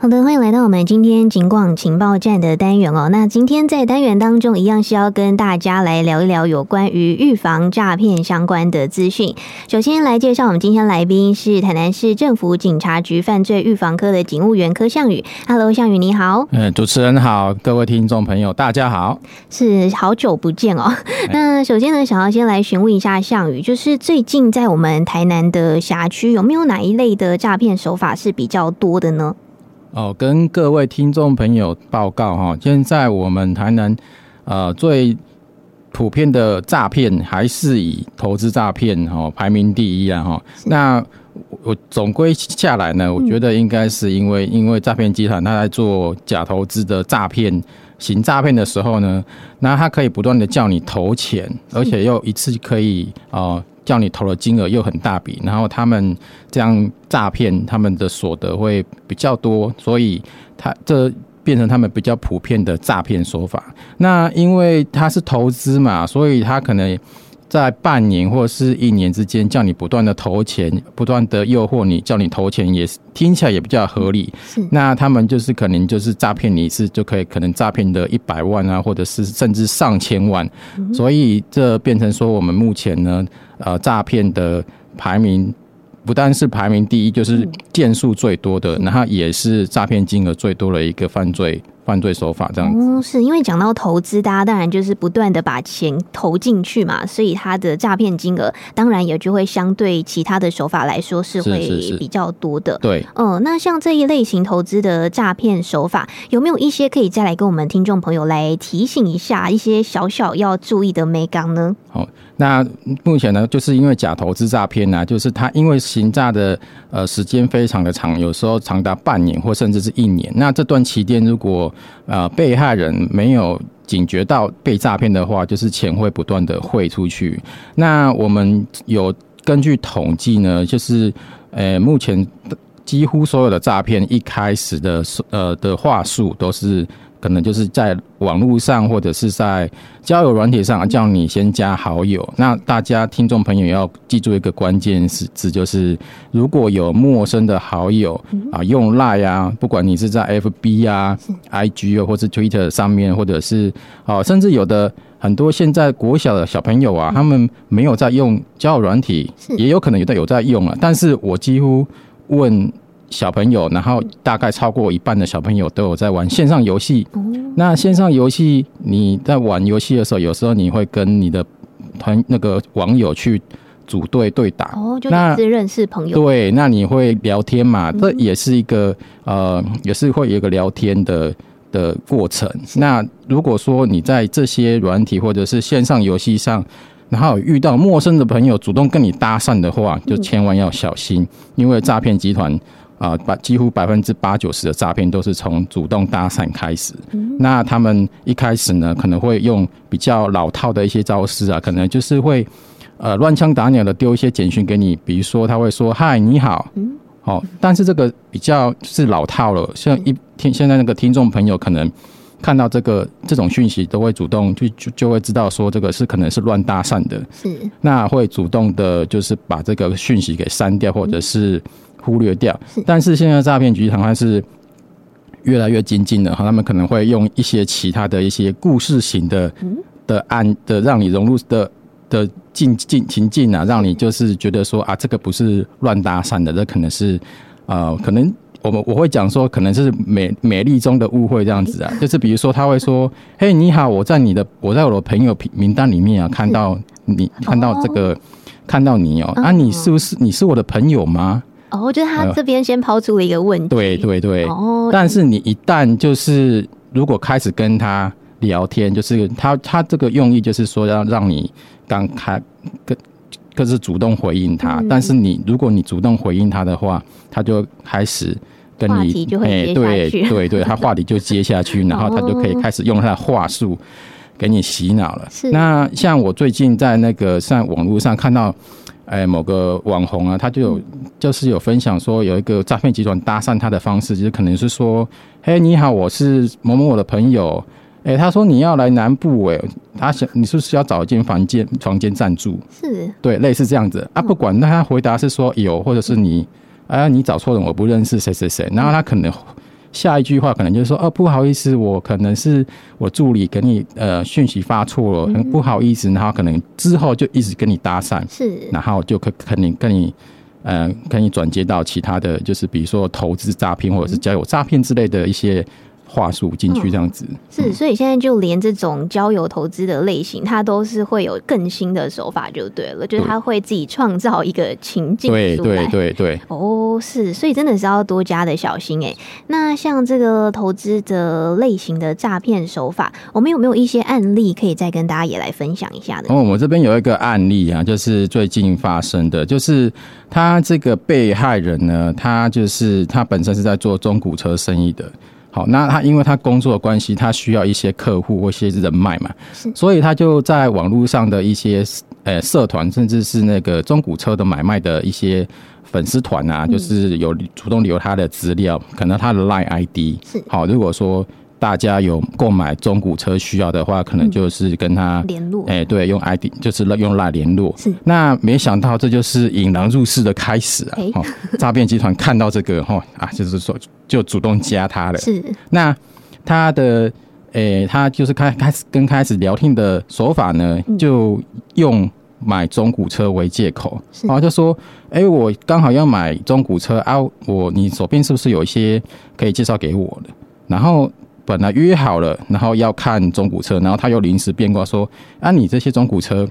好的，欢迎来到我们今天警广情报站的单元哦。那今天在单元当中，一样是要跟大家来聊一聊有关于预防诈骗相关的资讯。首先来介绍我们今天来宾是台南市政府警察局犯罪预防科的警务员柯相宇。Hello，相宇你好。嗯，主持人好，各位听众朋友大家好，是好久不见哦。那首先呢，想要先来询问一下相宇，就是最近在我们台南的辖区，有没有哪一类的诈骗手法是比较多的呢？哦，跟各位听众朋友报告哈，现在我们台南呃最普遍的诈骗还是以投资诈骗哈排名第一啊哈。那我总归下来呢，我觉得应该是因为因为诈骗集团他在做假投资的诈骗行诈骗的时候呢，那他可以不断的叫你投钱，而且又一次可以啊。叫你投的金额又很大笔，然后他们这样诈骗，他们的所得会比较多，所以他这变成他们比较普遍的诈骗手法。那因为他是投资嘛，所以他可能。在半年或是一年之间，叫你不断的投钱，不断的诱惑你，叫你投钱，也是听起来也比较合理。那他们就是可能就是诈骗你一次就可以，可能诈骗的一百万啊，或者是甚至上千万。嗯、所以这变成说，我们目前呢，呃，诈骗的排名不但是排名第一，就是件数最多的，然后也是诈骗金额最多的一个犯罪。犯罪手法这样子，嗯，是因为讲到投资，大家当然就是不断的把钱投进去嘛，所以它的诈骗金额当然也就会相对其他的手法来说是会比较多的。对，嗯，那像这一类型投资的诈骗手法，有没有一些可以再来跟我们听众朋友来提醒一下一些小小要注意的眉角呢？好。那目前呢，就是因为假投资诈骗呢，就是他因为行诈的呃时间非常的长，有时候长达半年或甚至是一年。那这段期间，如果呃被害人没有警觉到被诈骗的话，就是钱会不断的汇出去。那我们有根据统计呢，就是呃目前几乎所有的诈骗一开始的呃的话术都是。可能就是在网络上或者是在交友软体上叫你先加好友。那大家听众朋友要记住一个关键词，就是如果有陌生的好友啊，用 Line 啊，不管你是在 FB 啊、IG 啊，或是 Twitter 上面，或者是啊，甚至有的很多现在国小的小朋友啊，他们没有在用交友软体，也有可能有的有在用了，但是我几乎问。小朋友，然后大概超过一半的小朋友都有在玩线上游戏。那线上游戏，你在玩游戏的时候，有时候你会跟你的团那个网友去组队对打。哦，就是认识朋友。对，那你会聊天嘛？这也是一个呃，也是会有一个聊天的的过程。那如果说你在这些软体或者是线上游戏上，然后遇到陌生的朋友主动跟你搭讪的话，就千万要小心，因为诈骗集团。啊，百几乎百分之八九十的诈骗都是从主动搭讪开始。那他们一开始呢，可能会用比较老套的一些招式啊，可能就是会呃乱枪打鸟的丢一些简讯给你，比如说他会说“嗨，你好”，好，但是这个比较是老套了。像一听现在那个听众朋友可能看到这个这种讯息，都会主动就就就会知道说这个是可能是乱搭讪的。是，那会主动的就是把这个讯息给删掉，或者是。忽略掉，但是现在诈骗集团还是越来越精进了哈，他们可能会用一些其他的一些故事型的的案的，让你融入的的境境情境啊，让你就是觉得说啊，这个不是乱搭讪的，这可能是呃，可能我们我会讲说，可能是美美丽中的误会这样子啊，就是比如说他会说，嘿，你好，我在你的我在我的朋友名单里面啊，看到你看到这个看到你哦，啊，你是不是你是我的朋友吗？哦，就是他这边先抛出了一个问题。对对对。哦。但是你一旦就是如果开始跟他聊天，就是他他这个用意就是说要让你刚开跟可是主动回应他，但是你如果你主动回应他的话，他就开始跟你哎，对对对，他话题就接下去，然后他就可以开始用他的话术给你洗脑了。是。那像我最近在那个上网络上看到。哎，某个网红啊，他就有就是有分享说，有一个诈骗集团搭讪他的方式，就是可能是说，嘿，你好，我是某某我的朋友，哎，他说你要来南部，哎，他想你是不是要找一间房间房间暂住？是，对，类似这样子。啊，不管那他回答是说有，或者是你，哎，你找错人，我不认识谁谁谁，然后他可能下一句话可能就是说，哦，不好意思，我可能是我助理给你呃讯息发错了，很不好意思，然后可能之后就一直跟你搭讪，是，然后就可肯定跟你呃跟你转接到其他的就是比如说投资诈骗或者是交友诈骗之类的一些。话术进去这样子、嗯、是，所以现在就连这种交友投资的类型，它都是会有更新的手法，就对了，就是他会自己创造一个情境。对对对对。哦，是，所以真的是要多加的小心哎。那像这个投资的类型的诈骗手法，我们有没有一些案例可以再跟大家也来分享一下的？哦，我这边有一个案例啊，就是最近发生的，就是他这个被害人呢，他就是他本身是在做中古车生意的。好，那他因为他工作的关系，他需要一些客户或一些人脉嘛，所以他就在网络上的一些呃社团，甚至是那个中古车的买卖的一些粉丝团啊，就是有主动留他的资料，可能他的 Line ID 是好，如果说。大家有购买中古车需要的话，可能就是跟他联络。哎，对，用 ID 就是用 LINE 联络。是。那没想到这就是引狼入室的开始啊！哦，诈骗集团看到这个哈啊，就是说就主动加他了。是。那他的哎，他就是开开始跟开始聊天的手法呢，就用买中古车为借口，然后就说：“哎，我刚好要买中古车啊，我你手边是不是有一些可以介绍给我的？”然后。本来约好了，然后要看中古车，然后他又临时变卦说：“啊，你这些中古车，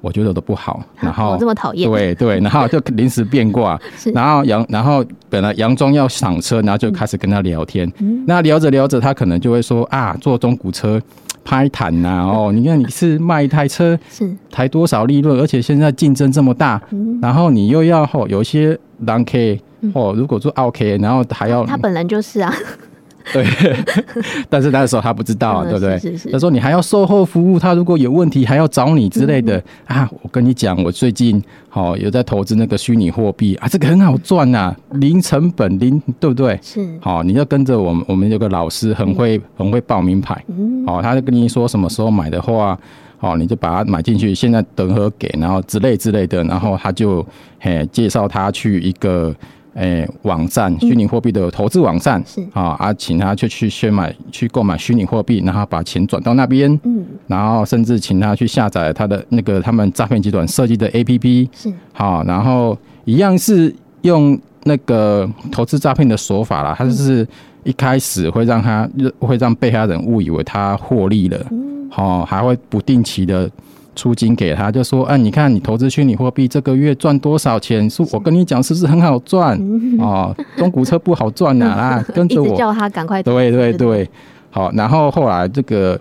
我觉得都不好。”然后这么讨厌，对对，然后就临时变卦，然后杨，然后本来佯装要赏车，然后就开始跟他聊天。嗯、那聊着聊着，他可能就会说：“啊，做中古车拍谈呐，哦，你看你是卖一台车，是。抬多少利润，而且现在竞争这么大，嗯、然后你又要哦，有一些狼 K 哦，如果做 OK，然后还要他本人就是啊。” 对，但是那个时候他不知道啊，对不对？他说你还要售后服务，他如果有问题还要找你之类的、嗯、啊。我跟你讲，我最近好有在投资那个虚拟货币啊，这个很好赚呐、啊，零成本零，对不对？是。好，你要跟着我们，我们有个老师很会很会报名牌，好，他就跟你说什么时候买的话，好，你就把它买进去，现在等和给，然后之类之类的，然后他就嘿介绍他去一个。诶、欸，网站虚拟货币的投资网站、嗯、是。啊，啊，请他去去先买去购买虚拟货币，然后把钱转到那边，嗯，然后甚至请他去下载他的那个他们诈骗集团设计的 APP 是。好，然后一样是用那个投资诈骗的手法啦，他就是一开始会让他会让被害人误以为他获利了，嗯，好，还会不定期的。出金给他，就说：“哎、啊，你看你投资虚拟货币这个月赚多少钱？是我跟你讲，是不是很好赚？哦，中古车不好赚呐、啊！啦，跟着我叫他赶快。对对对，好。然后后来这个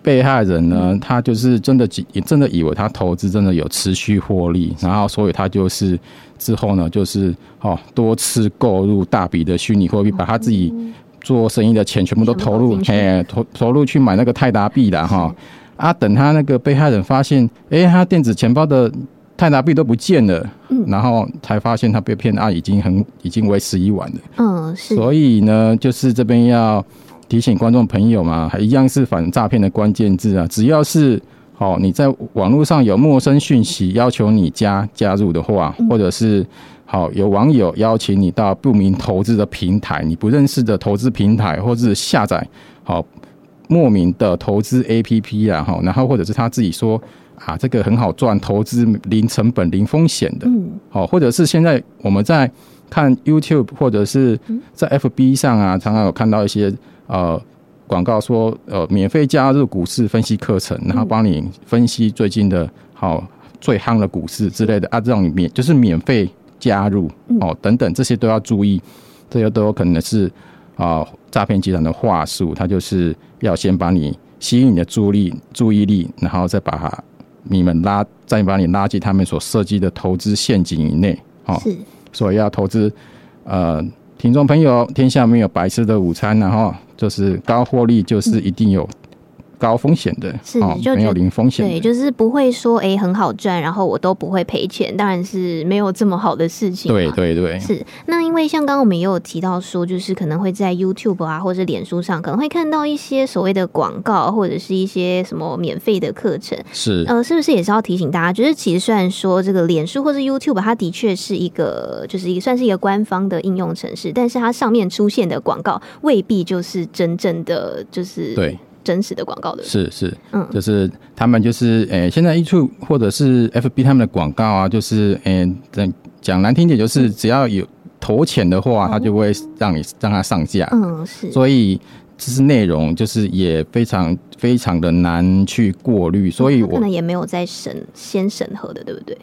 被害人呢，他就是真的也真的以为他投资真的有持续获利，然后所以他就是之后呢，就是哦多次购入大笔的虚拟货币，把他自己做生意的钱全部都投入，哎，投投入去买那个泰达币了哈。”啊！等他那个被害人发现，哎、欸，他电子钱包的泰达币都不见了，嗯，然后才发现他被骗啊，已经很已经为时已晚了。嗯，是。所以呢，就是这边要提醒观众朋友嘛，还一样是反诈骗的关键字啊，只要是好、哦、你在网络上有陌生讯息要求你加加入的话，或者是好、哦、有网友邀请你到不明投资的平台，你不认识的投资平台，或者是下载好。哦莫名的投资 APP 啊，哈，然后或者是他自己说啊，这个很好赚，投资零成本、零风险的，嗯，好，或者是现在我们在看 YouTube 或者是在 FB 上啊，常常有看到一些呃广告说呃免费加入股市分析课程，然后帮你分析最近的好最夯的股市之类的啊，这种免就是免费加入哦等等这些都要注意，这些都有可能是啊诈骗集团的话术，它就是。要先把你吸引你的注意力，注意力，然后再把你们拉，再把你拉进他们所设计的投资陷阱以内。好，是，所以要投资，呃，听众朋友，天下没有白吃的午餐，然后就是高获利，就是一定有高风险的，是就没有零风险，对，就是不会说哎很好赚，然后我都不会赔钱，当然是没有这么好的事情。对对对，是。那因为像刚刚我们也有提到说，就是可能会在 YouTube 啊或者脸书上可能会看到一些所谓的广告或者是一些什么免费的课程，是呃，是不是也是要提醒大家，就是其实虽然说这个脸书或者 YouTube 它的确是一个就是一个算是一个官方的应用程式，但是它上面出现的广告未必就是真正的就是对。真实的广告的是是，嗯，就是他们就是诶、欸，现在 YouTube 或者是 FB 他们的广告啊，就是诶，讲、欸、讲难听点，就是只要有投钱的话，他就会让你让他上架，嗯，是，所以这是内容，就是也非常非常的难去过滤，所以我可能也没有在审先审核的，对不对？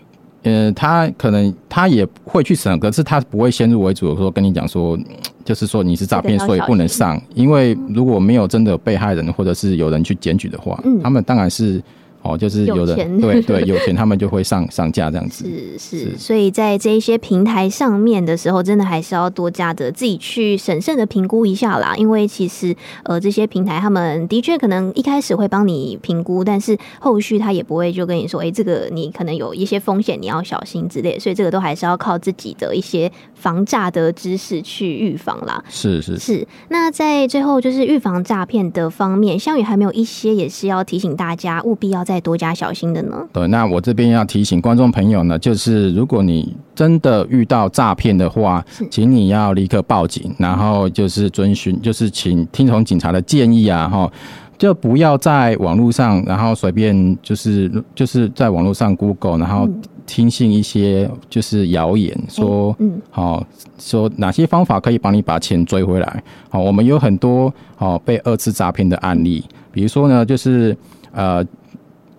呃，他可能他也会去审，可是他不会先入为主的说跟你讲说，就是说你是诈骗，所以不能上。因为如果没有真的被害人或者是有人去检举的话，嗯，他们当然是。哦，就是有的，对对，有钱他们就会上上架这样子。是是，所以在这一些平台上面的时候，真的还是要多加的自己去审慎的评估一下啦。因为其实呃，这些平台他们的确可能一开始会帮你评估，但是后续他也不会就跟你说，哎，这个你可能有一些风险，你要小心之类。所以这个都还是要靠自己的一些防诈的知识去预防啦。是是是。那在最后就是预防诈骗的方面，香宇还没有一些也是要提醒大家，务必要在再多加小心的呢？对，那我这边要提醒观众朋友呢，就是如果你真的遇到诈骗的话，请你要立刻报警，然后就是遵循，就是请听从警察的建议啊，哈，就不要在网络上，然后随便就是就是在网络上 Google，然后听信一些就是谣言，说嗯，好，说哪些方法可以帮你把钱追回来？好，我们有很多好被二次诈骗的案例，比如说呢，就是呃。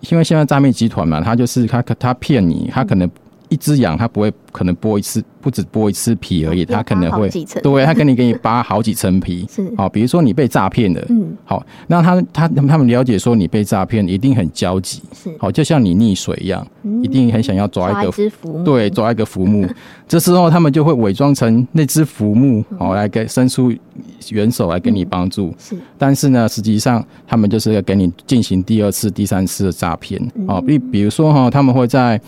因为现在诈骗集团嘛，他就是他他骗你，他可能一只羊它不会可能剥一次，不止剥一次皮而已，它可能会对，它跟你给你扒好几层皮。是好，比如说你被诈骗了，嗯，好，那他他他们了解说你被诈骗，一定很焦急，是好，就像你溺水一样，一定很想要抓一个浮木，对，抓一个浮木。这时候他们就会伪装成那只浮木，好来给伸出援手来给你帮助。是，但是呢，实际上他们就是要给你进行第二次、第三次的诈骗。哦，比比如说哈，他们会在。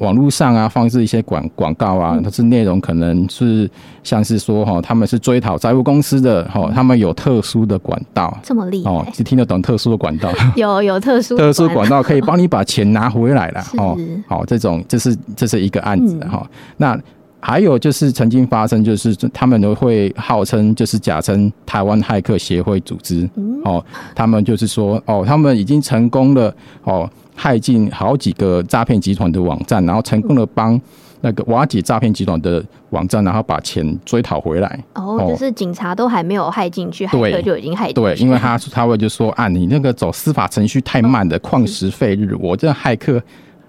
网络上啊，放置一些广广告啊，它是内容可能是像是说哈，他们是追讨债务公司的哈，他们有特殊的管道，这么厉害哦，是听得懂特殊的管道？有有特殊特殊管道可以帮你把钱拿回来了 哦。好，这种这是这是一个案子哈。那还有就是曾经发生，就是他们都会号称就是假称台湾骇客协会组织哦，他们就是说哦，他们已经成功了哦。骇进好几个诈骗集团的网站，然后成功的帮那个瓦解诈骗集团的网站，然后把钱追讨回来。哦，就是警察都还没有害进去，骇客就已经害进去。对，因为他他会就说啊，你那个走司法程序太慢的，旷时废日。我这骇客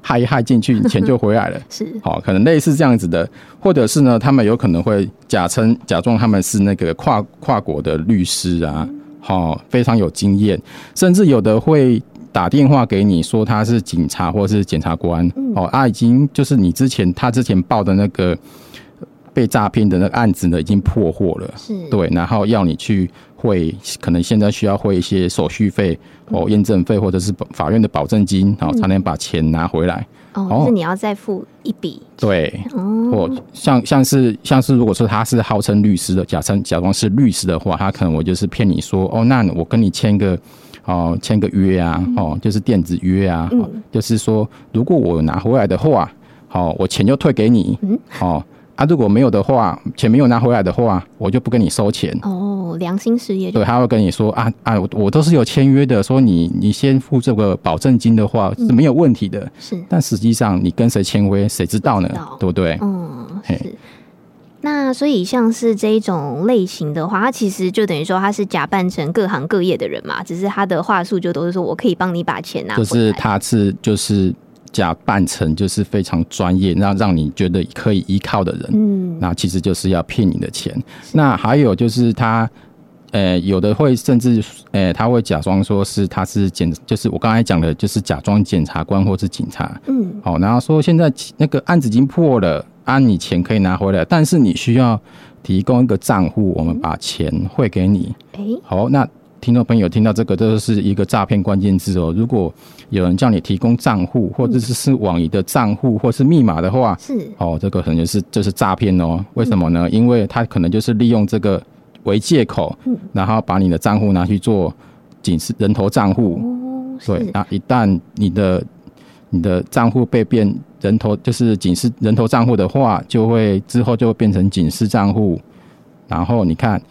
骇一害进去，钱就回来了。是，好，可能类似这样子的，或者是呢，他们有可能会假称假装他们是那个跨跨国的律师啊，好，非常有经验，甚至有的会。打电话给你说他是警察或是检察官，嗯、哦，他、啊、已经就是你之前他之前报的那个被诈骗的那个案子呢，已经破获了，是。对，然后要你去汇，可能现在需要汇一些手续费哦，验证费或者是法院的保证金，然后才能把钱拿回来。嗯、哦，就是你要再付一笔。对，哦，像像是像是如果说他是号称律师的，假称假装是律师的话，他可能我就是骗你说，哦，那我跟你签个。哦，签个约啊，哦，就是电子约啊，嗯、就是说，如果我拿回来的话，好，我钱就退给你，嗯，哦，啊，如果没有的话，钱没有拿回来的话，我就不跟你收钱。哦，良心事业。对，他会跟你说啊啊，我我都是有签约的，说你你先付这个保证金的话是没有问题的，是，但实际上你跟谁签约，谁知道呢？对不对？嗯，是。那所以像是这一种类型的话，他其实就等于说他是假扮成各行各业的人嘛，只是他的话术就都是说我可以帮你把钱拿回来。就是他是就是假扮成就是非常专业，那让你觉得可以依靠的人。嗯，那其实就是要骗你的钱。那还有就是他，呃，有的会甚至，呃，他会假装说是他是检，就是我刚才讲的，就是假装检察官或是警察。嗯，好，然后说现在那个案子已经破了。啊，你钱可以拿回来，但是你需要提供一个账户，我们把钱汇给你。哎，好，那听众朋友听到这个都是一个诈骗关键字哦。如果有人叫你提供账户，或者是是网银的账户，或是密码的话，是哦，这个可能就是就是诈骗哦。为什么呢？因为他可能就是利用这个为借口，然后把你的账户拿去做警示人头账户。对，那一旦你的你的账户被变人头，就是警示人头账户的话，就会之后就会变成警示账户。然后你看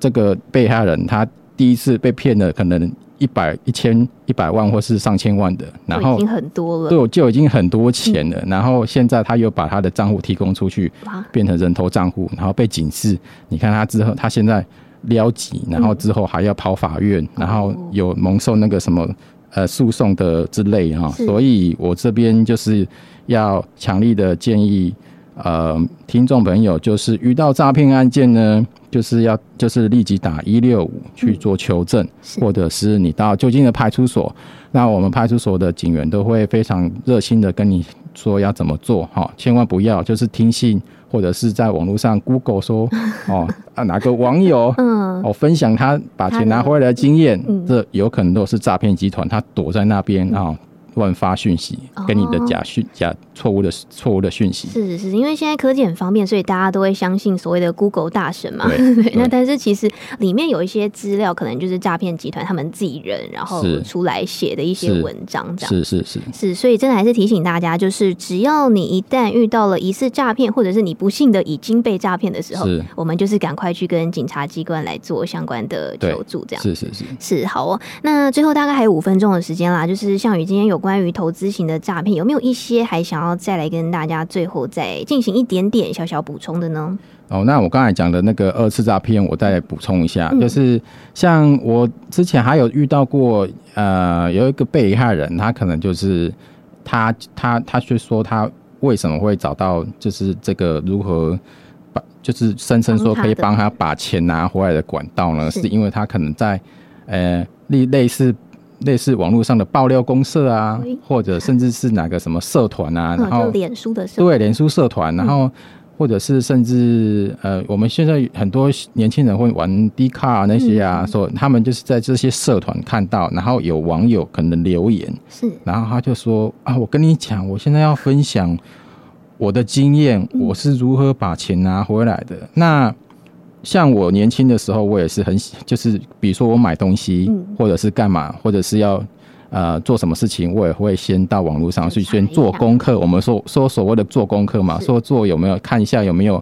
这个被害人他。第一次被骗的，可能一百、一千、一百万或是上千万的，然后已经很多了，对，就已经很多钱了。然后现在他又把他的账户提供出去，变成人头账户，然后被警示。你看他之后，他现在撩急，然后之后还要跑法院，然后有蒙受那个什么呃诉讼的之类哈。所以我这边就是要强力的建议。呃，听众朋友，就是遇到诈骗案件呢，就是要就是立即打一六五去做求证，嗯，或者是你到就近的派出所，那我们派出所的警员都会非常热心的跟你说要怎么做哈，千万不要就是听信或者是在网络上 Google 说 哦啊哪个网友嗯。哦分享他把钱拿回来的经验，嗯，这有可能都是诈骗集团，他躲在那边啊。乱发讯息，跟你的假讯、假错误的错误的讯息。是是是，因为现在科技很方便，所以大家都会相信所谓的 Google 大神嘛。对，对，那但是其实里面有一些资料，可能就是诈骗集团他们自己人然后出来写的一些文章，这样。是是是是，所以真的还是提醒大家，就是只要你一旦遇到了疑似诈骗，或者是你不幸的已经被诈骗的时候，我们就是赶快去跟警察机关来做相关的求助，这样。是是是是好哦。那最后大概还有五分钟的时间啦，就是项羽今天有。关于投资型的诈骗，有没有一些还想要再来跟大家最后再进行一点点小小补充的呢？哦，那我刚才讲的那个二次诈骗，我再补充一下，嗯，就是像我之前还有遇到过，呃，有一个被害人，他可能就是他他他却说他为什么会找到，就是这个如何把，就是声称说可以帮他把钱拿回来的管道呢？是，是因为他可能在呃类类似。类似网络上的爆料公社啊，或者甚至是哪个什么社团啊，然后脸书的社对脸书社团，然后或者是甚至呃，我们现在很多年轻人会玩 D 卡那些啊，说他们就是在这些社团看到，然后有网友可能留言，是，然后他就说啊，我跟你讲，我现在要分享我的经验，我是如何把钱拿回来的。那像我年轻的时候，我也是很就是，比如说我买东西，或者是干嘛，或者是要呃做什么事情，我也会先到网络上去先做功课。我们说说所谓的做功课嘛，说做有没有看一下有没有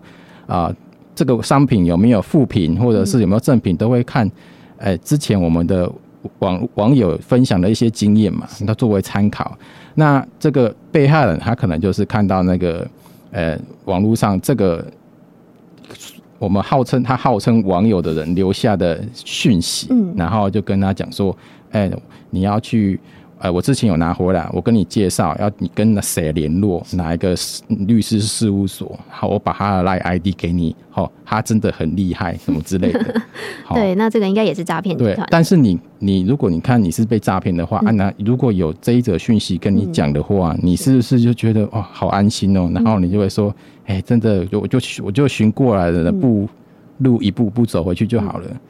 啊、呃、这个商品有没有副品，或者是有没有正品，都会看。哎，之前我们的网网友分享的一些经验嘛，那作为参考。那这个被害人他可能就是看到那个呃网络上这个。我们号称他号称网友的人留下的讯息，嗯，然后就跟他讲说，哎，你要去，呃，我之前有拿回来，我跟你介绍，要你跟那谁联络，哪一个律师事务所，好，我把他的 LINE ID 给你，好，他真的很厉害，什么之类的。对，那这个应该也是诈骗集团。但是你你如果你看你是被诈骗的话，嗯、啊，那如果有这一则讯息跟你讲的话，嗯，你是不是就觉得哇，好安心哦？然后你就会说。哎、欸，真的，就我就我就寻过来的步路一步步走回去就好了。嗯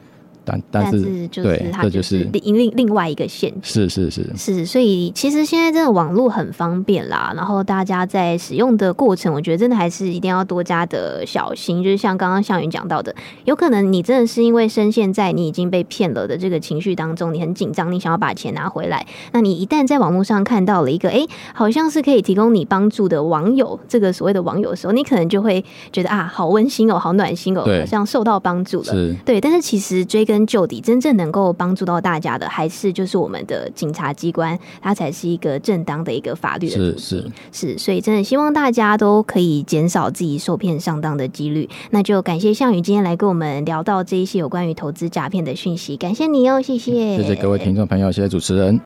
但但是，就是对，这就是另另另外一个陷阱。是是是是，所以其实现在真的网络很方便啦，然后大家在使用的过程，我觉得真的还是一定要多加的小心。就是像刚刚向云讲到的，有可能你真的是因为深陷在你已经被骗了的这个情绪当中，你很紧张，你想要把钱拿回来。那你一旦在网络上看到了一个哎、欸，好像是可以提供你帮助的网友，这个所谓的网友的时候，你可能就会觉得啊，好温馨哦，好暖心哦，好像受到帮助了。对。但是其实追根。根究底，真正能够帮助到大家的，还是就是我们的警察机关，它才是一个正当的一个法律的途径。是是是，所以真的希望大家都可以减少自己受骗上当的几率。那就感谢项羽今天来跟我们聊到这一些有关于投资诈骗的讯息，感谢你哦，谢谢，谢谢各位听众朋友，谢谢主持人。